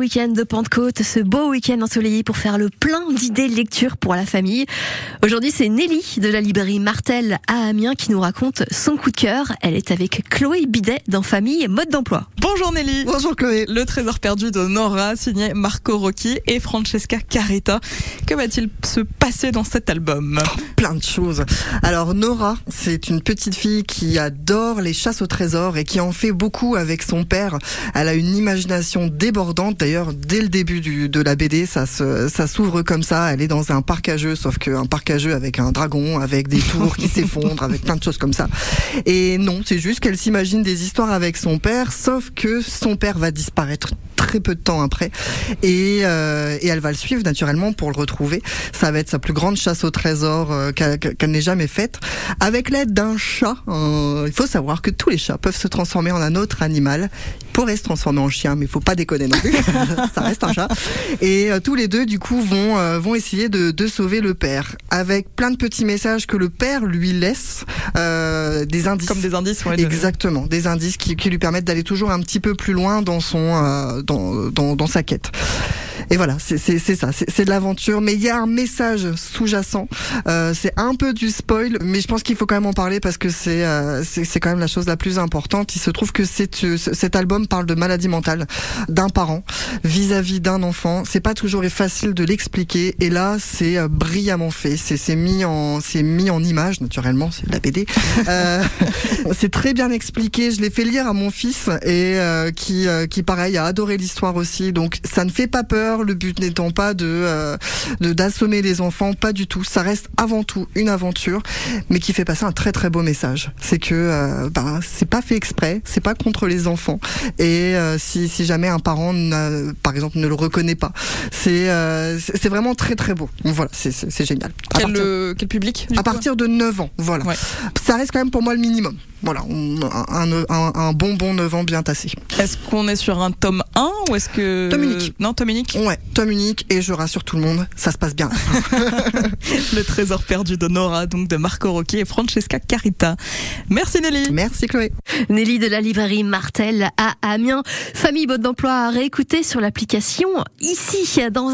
week-end de Pentecôte, ce beau week-end ensoleillé pour faire le plein d'idées de lecture pour la famille. Aujourd'hui, c'est Nelly de la librairie Martel à Amiens qui nous raconte son coup de cœur. Elle est avec Chloé Bidet dans Famille et Mode d'emploi. Bonjour Nelly. Bonjour Chloé. Le trésor perdu de Nora, signé Marco Rocchi et Francesca Carita. Que va-t-il se passer dans cet album? Plein de choses. Alors Nora, c'est une petite fille qui adore les chasses au trésor et qui en fait beaucoup avec son père. Elle a une imagination débordante. D'ailleurs, dès le début du, de la BD, ça se, ça s'ouvre comme ça. Elle est dans un parc à jeux, sauf qu'un parc à jeux avec un dragon, avec des tours qui s'effondrent, avec plein de choses comme ça. Et non, c'est juste qu'elle s'imagine des histoires avec son père, sauf que son père va disparaître très peu de temps après et, euh, et elle va le suivre naturellement pour le retrouver. Ça va être sa plus grande chasse au trésor euh, qu'elle qu'elle n'ait jamais faite avec l'aide d'un chat. Euh, il faut savoir que tous les chats peuvent se transformer en un autre animal. Ils pourraient se transformer en chien, mais il faut pas déconner non plus. Ça reste un chat. Et euh, tous les deux, du coup, vont euh, vont essayer de, de sauver le père avec plein de petits messages que le père lui laisse, euh, des indices. Comme des indices, ouais, Exactement, des indices qui, qui lui permettent d'aller toujours un petit peu plus loin dans son euh, dans, dans, dans sa quête. Et voilà, c'est ça, c'est de l'aventure, mais il y a un message sous-jacent. Euh, c'est un peu du spoil, mais je pense qu'il faut quand même en parler parce que c'est euh, c'est quand même la chose la plus importante. Il se trouve que euh, ce- cet album parle de maladie mentale d'un parent vis-à-vis d'un enfant. C'est pas toujours facile de l'expliquer, et là c'est euh, brillamment fait. C'est mis en c'est mis en image naturellement, c'est de la BD. Euh, c'est très bien expliqué. Je l'ai fait lire à mon fils et euh, qui, qui pareil a adoré l'histoire aussi. Donc ça ne fait pas peur. Le but n'étant pas de euh, de d'assommer les enfants, pas du tout. Ça reste avant tout une aventure, mais qui fait passer un très très beau message. C'est que euh, ben, c'est pas fait exprès, c'est pas contre les enfants. Et euh, si, si jamais un parent, par exemple, ne le reconnaît pas, c'est euh, c'est vraiment très très beau. Voilà, c'est génial. À Quel, partir- euh, quel public à partir de 9 ans, voilà. Ouais. Ça reste quand même pour moi le minimum. Voilà, on- un, un, un, un bon bon 9 ans bien tassé. Est-ce qu'on est sur un tome 1 ou est-ce que... Tome unique. Non, tome unique. Ouais, tome unique et je rassure tout le monde, ça se passe bien. Le trésor perdu de Nora, donc de Marco Rocchi et Francesca Carita. Merci Nelly. Merci Chloé. Nelly de la librairie Martel à Amiens. Famille Mode d'emploi à réécouter sur l'application ici dans